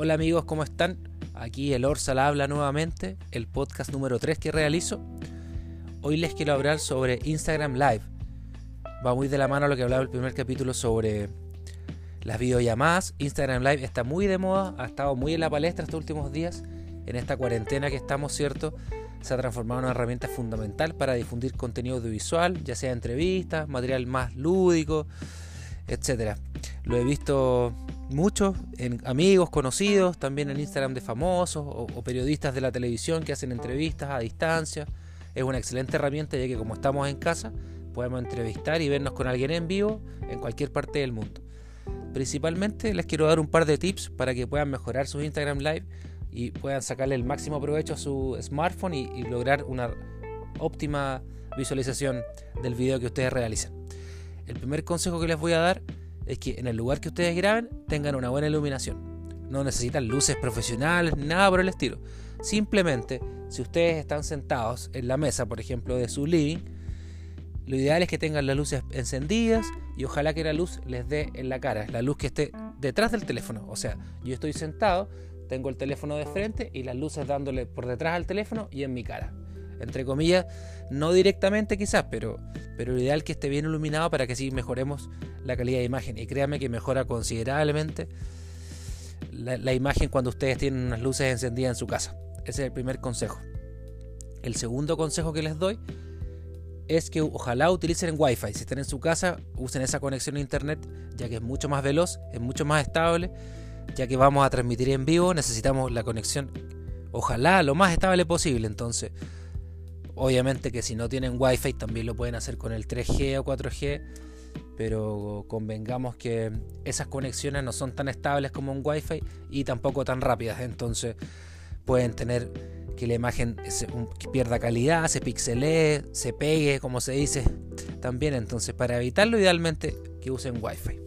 Hola amigos, ¿cómo están? Aquí el Orsal habla nuevamente, el podcast número 3 que realizo. Hoy les quiero hablar sobre Instagram Live. Va muy de la mano a lo que hablaba el primer capítulo sobre las videollamadas. Instagram Live está muy de moda, ha estado muy en la palestra estos últimos días. En esta cuarentena que estamos, ¿cierto? Se ha transformado en una herramienta fundamental para difundir contenido audiovisual, ya sea entrevistas, material más lúdico, etcétera. Lo he visto muchos en amigos, conocidos, también en Instagram de famosos o, periodistas de la televisión que hacen entrevistas a distancia. Es una excelente herramienta ya que como estamos en casa podemos entrevistar y vernos con alguien en vivo en cualquier parte del mundo. Principalmente les quiero dar un par de tips para que puedan mejorar su Instagram Live y puedan sacarle el máximo provecho a su smartphone y, y lograr una óptima visualización del video que ustedes realicen. El primer consejo que les voy a dar es que en el lugar que ustedes graben tengan una buena iluminación. No necesitan luces profesionales, nada por el estilo. Simplemente, si ustedes están sentados en la mesa, por ejemplo, de su living, lo ideal es que tengan las luces encendidas y ojalá que la luz les dé en la cara, la luz que esté detrás del teléfono. O sea, yo estoy sentado, tengo el teléfono de frente y las luces dándole por detrás al teléfono y en mi cara. Entre comillas, no directamente quizás, pero, pero lo ideal es que esté bien iluminado para que así mejoremos la calidad de imagen. Y créanme que mejora considerablemente la, imagen cuando ustedes tienen unas luces encendidas en su casa. Ese es el primer consejo. El segundo consejo que les doy es que ojalá utilicen Wi-Fi. Si están en su casa, usen esa conexión a internet, ya que es mucho más veloz, es mucho más estable, ya que vamos a transmitir en vivo, necesitamos la conexión, ojalá lo más estable posible. Entonces, obviamente que si no tienen Wi-Fi también lo pueden hacer con el 3G o 4G, pero convengamos que esas conexiones no son tan estables como un Wi-Fi y tampoco tan rápidas. Entonces, pueden tener que la imagen que pierda calidad, se pixelee, se pegue, como se dice también. Entonces, para evitarlo, idealmente que usen Wi-Fi.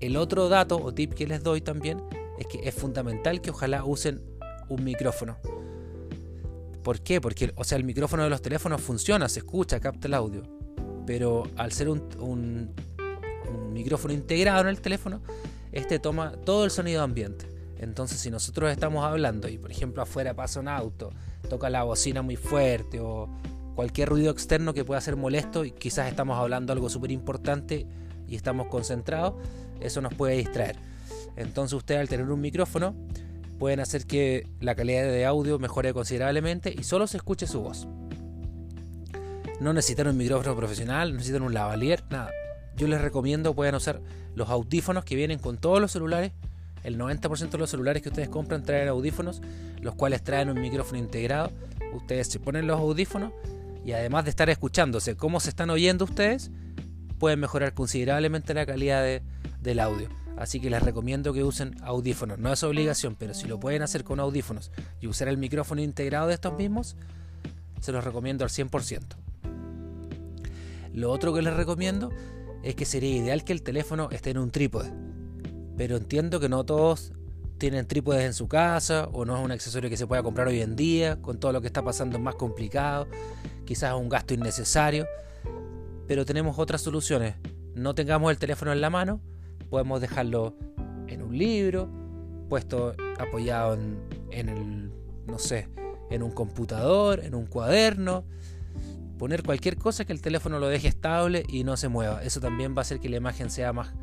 El otro dato o tip que les doy también es que es fundamental que ojalá usen un micrófono. ¿Por qué? Porque o sea, el micrófono de los teléfonos funciona, se escucha, capta el audio. Pero al ser un, un, micrófono integrado en el teléfono, este toma todo el sonido ambiente. Entonces, si nosotros estamos hablando y, por ejemplo, afuera pasa un auto, toca la bocina muy fuerte o cualquier ruido externo que pueda ser molesto y quizás estamos hablando algo súper importante y estamos concentrados, eso nos puede distraer. Entonces, ustedes al tener un micrófono pueden hacer que la calidad de audio mejore considerablemente y solo se escuche su voz. No necesitan un micrófono profesional, no necesitan un lavalier, nada. Yo les recomiendo puedan usar los audífonos que vienen con todos los celulares el 90% de los celulares que ustedes compran traen audífonos, los cuales traen un micrófono integrado. Ustedes se ponen los audífonos y además de estar escuchándose cómo se están oyendo ustedes, pueden mejorar considerablemente la calidad de, del audio. Así que les recomiendo que usen audífonos. No es obligación, pero si lo pueden hacer con audífonos y usar el micrófono integrado de estos mismos, se los recomiendo al 100%. Lo otro que les recomiendo es que sería ideal que el teléfono esté en un trípode pero entiendo que no todos tienen trípodes en su casa o no es un accesorio que se pueda comprar hoy en día, con todo lo que está pasando es más complicado, quizás es un gasto innecesario, pero tenemos otras soluciones. No tengamos el teléfono en la mano, podemos dejarlo en un libro, puesto apoyado en, el, no sé, en un computador, en un cuaderno, poner cualquier cosa que el teléfono lo deje estable y no se mueva. Eso también va a hacer que la imagen sea más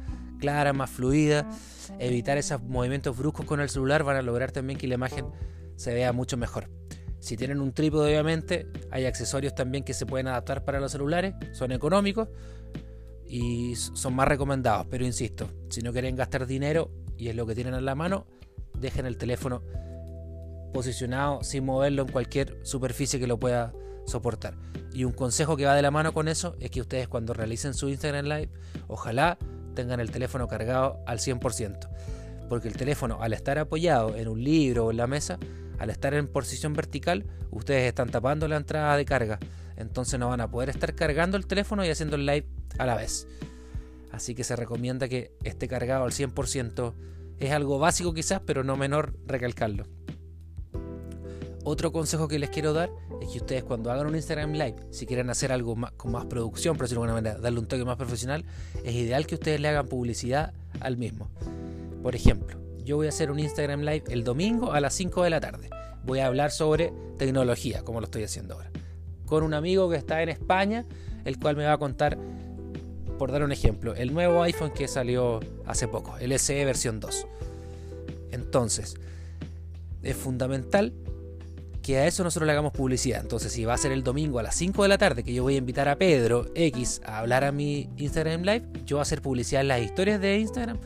clara, más fluida, evitar esos movimientos bruscos con el celular van a lograr también que la imagen se vea mucho mejor. Si tienen un trípode, obviamente, hay accesorios también que se pueden adaptar para los celulares, son económicos y son más recomendados. Pero insisto, si no quieren gastar dinero y es lo que tienen en la mano, dejen el teléfono posicionado sin moverlo en cualquier superficie que lo pueda soportar. Y un consejo que va de la mano con eso es que ustedes cuando realicen su Instagram Live, ojalá tengan el teléfono cargado al 100%. Porque el teléfono, al estar apoyado en un libro o en la mesa, al estar en posición vertical, ustedes están tapando la entrada de carga. Entonces no van a poder estar cargando el teléfono y haciendo el live a la vez. Así que se recomienda que esté cargado al 100%. Es algo básico quizás, pero no menor recalcarlo. Otro consejo que les quiero dar es que ustedes cuando hagan un Instagram Live, si quieren hacer algo más, con más producción, por decirlo de alguna manera, darle un toque más profesional, es ideal que ustedes le hagan publicidad al mismo. Por ejemplo, yo voy a hacer un Instagram Live el domingo a las 5 de la tarde. Voy a hablar sobre tecnología, como lo estoy haciendo ahora. Con un amigo que está en España, el cual me va a contar, por dar un ejemplo, el nuevo iPhone que salió hace poco, el SE versión 2. Entonces, es fundamental que a eso nosotros le hagamos publicidad. Entonces, si va a ser el domingo a las 5 de la tarde que yo voy a invitar a Pedro X a hablar a mi Instagram Live, yo voy a hacer publicidad en las historias de Instagram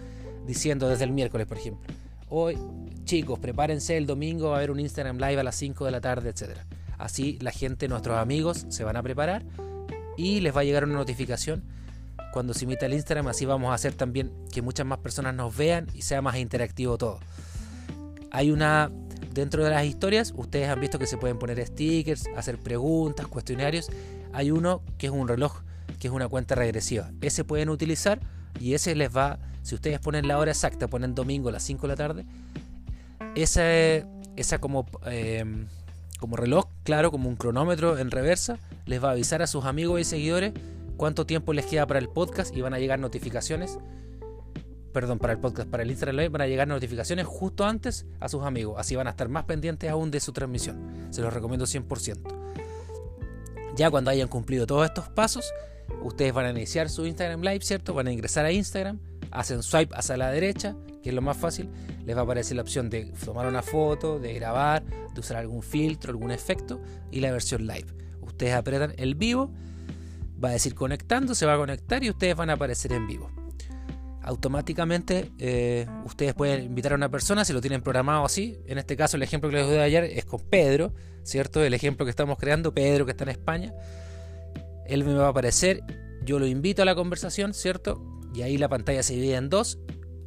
diciendo desde el miércoles, por ejemplo. Hoy, chicos, prepárense el domingo a ver un Instagram Live a las 5 de la tarde, etc. Así la gente, nuestros amigos, se van a preparar y les va a llegar una notificación cuando se imita el Instagram. Así vamos a hacer también que muchas más personas nos vean y sea más interactivo todo. Hay una Dentro de las historias, ustedes han visto que se pueden poner stickers, hacer preguntas, cuestionarios. Hay uno que es un reloj, que es una cuenta regresiva. Ese pueden utilizar y ese les va, si ustedes ponen la hora exacta, ponen domingo a las 5 de la tarde, esa, esa como, em, como reloj, claro, como un cronómetro en reversa, les va a avisar a sus amigos y seguidores cuánto tiempo les queda para el podcast y van a llegar notificaciones perdón, para el podcast, para el Instagram Live, van a llegar notificaciones justo antes a sus amigos. Así van a estar más pendientes aún de su transmisión. Se los recomiendo 100%. Ya cuando hayan cumplido todos estos pasos, ustedes van a iniciar su Instagram Live, ¿cierto? Van a ingresar a Instagram, hacen swipe hacia la derecha, que es lo más fácil. Les va a aparecer la opción de tomar una foto, de grabar, de usar algún filtro, algún efecto y la versión live. Ustedes apretan el vivo, va a decir conectando, se va a conectar y ustedes van a aparecer en vivo automáticamente eh, ustedes pueden invitar a una persona si lo tienen programado así. En este caso, el ejemplo que les doy ayer es con Pedro, ¿cierto? El ejemplo que estamos creando, Pedro que está en España. Él me va a aparecer, yo lo invito a la conversación, ¿cierto? Y ahí la pantalla se divide en dos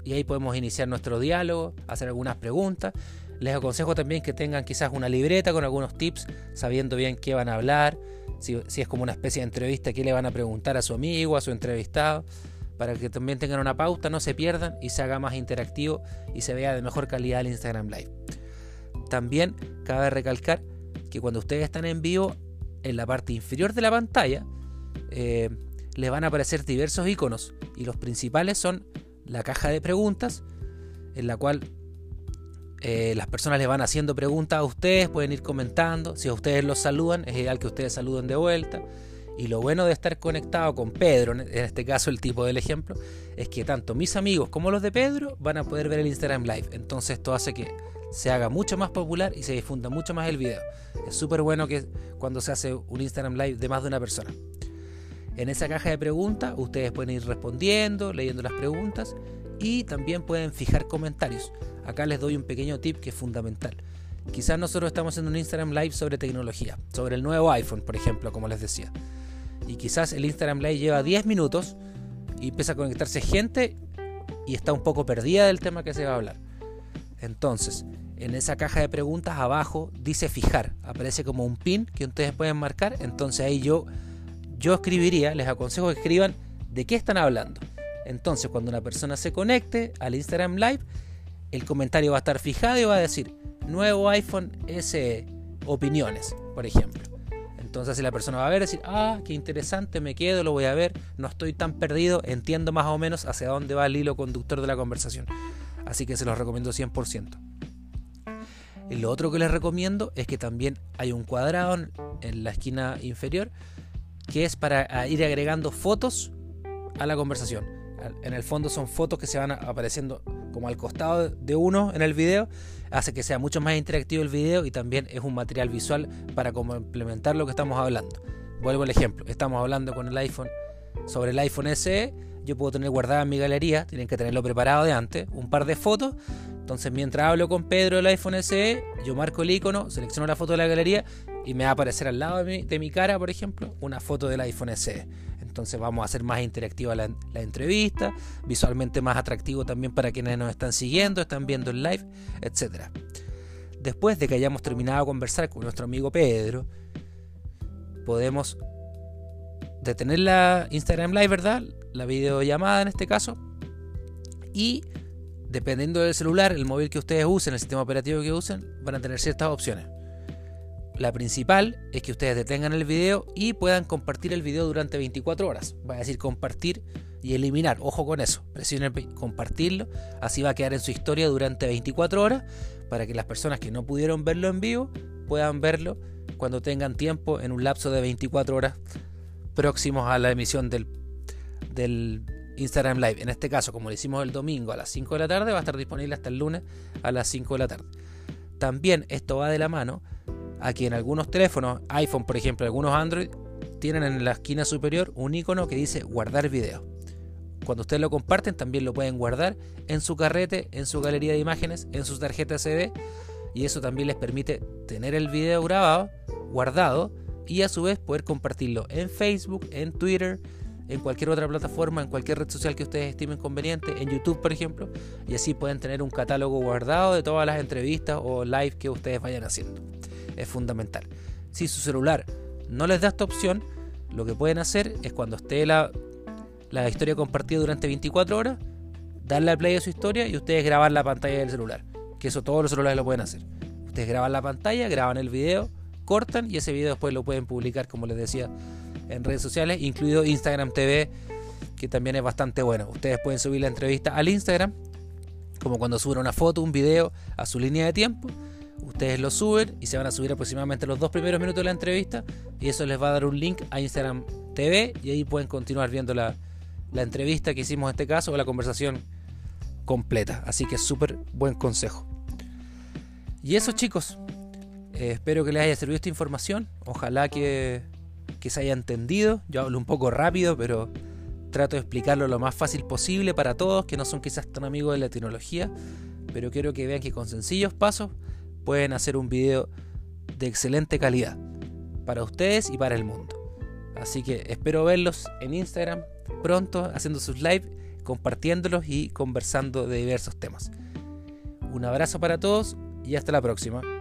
y ahí podemos iniciar nuestro diálogo, hacer algunas preguntas. Les aconsejo también que tengan quizás una libreta con algunos tips, sabiendo bien qué van a hablar, si, es como una especie de entrevista, qué le van a preguntar a su amigo, a su entrevistado para que también tengan una pauta, no se pierdan y se haga más interactivo y se vea de mejor calidad el Instagram Live. También cabe recalcar que cuando ustedes están en vivo, en la parte inferior de la pantalla, eh, les van a aparecer diversos iconos y los principales son la caja de preguntas, en la cual eh, las personas les van haciendo preguntas a ustedes, pueden ir comentando, si a ustedes los saludan, es ideal que ustedes saluden de vuelta. Y lo bueno de estar conectado con Pedro, en este caso el tipo del ejemplo, es que tanto mis amigos como los de Pedro van a poder ver el Instagram Live. Entonces esto hace que se haga mucho más popular y se difunda mucho más el video. Es súper bueno que cuando se hace un Instagram Live de más de una persona. En esa caja de preguntas ustedes pueden ir respondiendo, leyendo las preguntas y también pueden fijar comentarios. Acá les doy un pequeño tip que es fundamental. Quizás nosotros estamos haciendo un Instagram Live sobre tecnología, sobre el nuevo iPhone, por ejemplo, como les decía y quizás el Instagram Live lleva 10 minutos y empieza a conectarse gente y está un poco perdida del tema que se va a hablar. Entonces, en esa caja de preguntas abajo dice fijar, aparece como un pin que ustedes pueden marcar, entonces ahí yo yo escribiría, les aconsejo que escriban de qué están hablando. Entonces, cuando una persona se conecte al Instagram Live, el comentario va a estar fijado y va a decir nuevo iPhone SE, opiniones, por ejemplo. Entonces si la persona va a ver, decir, ah, qué interesante, me quedo, lo voy a ver, no estoy tan perdido, entiendo más o menos hacia dónde va el hilo conductor de la conversación. Así que se los recomiendo 100%. Y lo otro que les recomiendo es que también hay un cuadrado en la esquina inferior que es para ir agregando fotos a la conversación. En el fondo son fotos que se van apareciendo como al costado de uno en el video, hace que sea mucho más interactivo el video y también es un material visual para complementar lo que estamos hablando. Vuelvo al ejemplo, estamos hablando con el iPhone sobre el iPhone SE, yo puedo tener guardada en mi galería, tienen que tenerlo preparado de antes, un par de fotos. Entonces, mientras hablo con Pedro del iPhone SE, yo marco el icono, selecciono la foto de la galería y me va a aparecer al lado de mi, cara, por ejemplo, una foto del iPhone SE. Entonces vamos a hacer más interactiva la, entrevista, visualmente más atractivo también para quienes nos están siguiendo, están viendo el live, etc. Después de que hayamos terminado de conversar con nuestro amigo Pedro, podemos detener la Instagram Live, ¿verdad? La videollamada en este caso. Y dependiendo del celular, el móvil que ustedes usen, el sistema operativo que usen, van a tener ciertas opciones. La principal es que ustedes detengan el video y puedan compartir el video durante 24 horas. Va a decir compartir y eliminar. Ojo con eso, presionen compartirlo, así va a quedar en su historia durante 24 horas para que las personas que no pudieron verlo en vivo puedan verlo cuando tengan tiempo en un lapso de 24 horas próximos a la emisión del, del Instagram Live. En este caso, como lo hicimos el domingo a las 5 de la tarde, va a estar disponible hasta el lunes a las 5 de la tarde. También esto va de la mano a que en algunos teléfonos, iPhone por ejemplo, algunos Android, tienen en la esquina superior un icono que dice guardar video. Cuando ustedes lo comparten, también lo pueden guardar en su carrete, en su galería de imágenes, en sus tarjetas CD. Y eso también les permite tener el video grabado, guardado, y a su vez poder compartirlo en Facebook, en Twitter, en cualquier otra plataforma, en cualquier red social que ustedes estimen conveniente, en YouTube por ejemplo, y así pueden tener un catálogo guardado de todas las entrevistas o live que ustedes vayan haciendo. Es fundamental. Si su celular no les da esta opción, lo que pueden hacer es cuando esté la, la historia compartida durante 24 horas, darle al play a su historia y ustedes grabar la pantalla del celular. Que eso todos los celulares lo pueden hacer. Ustedes graban la pantalla, graban el video, cortan y ese video después lo pueden publicar, como les decía, en redes sociales, incluido Instagram TV, que también es bastante bueno. Ustedes pueden subir la entrevista al Instagram, como cuando suben una foto, un video a su línea de tiempo. Ustedes lo suben y se van a subir aproximadamente los dos primeros minutos de la entrevista y eso les va a dar un link a Instagram TV y ahí pueden continuar viendo la, la entrevista que hicimos en este caso o la conversación completa. Así que súper buen consejo. Y eso chicos, eh, espero que les haya servido esta información. Ojalá que que se haya entendido. Yo hablo un poco rápido, pero trato de explicarlo lo más fácil posible para todos que no son quizás tan amigos de la tecnología, pero quiero que vean que con sencillos pasos pueden hacer un video de excelente calidad para ustedes y para el mundo. Así que espero verlos en Instagram pronto haciendo sus live, compartiéndolos y conversando de diversos temas. Un abrazo para todos y hasta la próxima.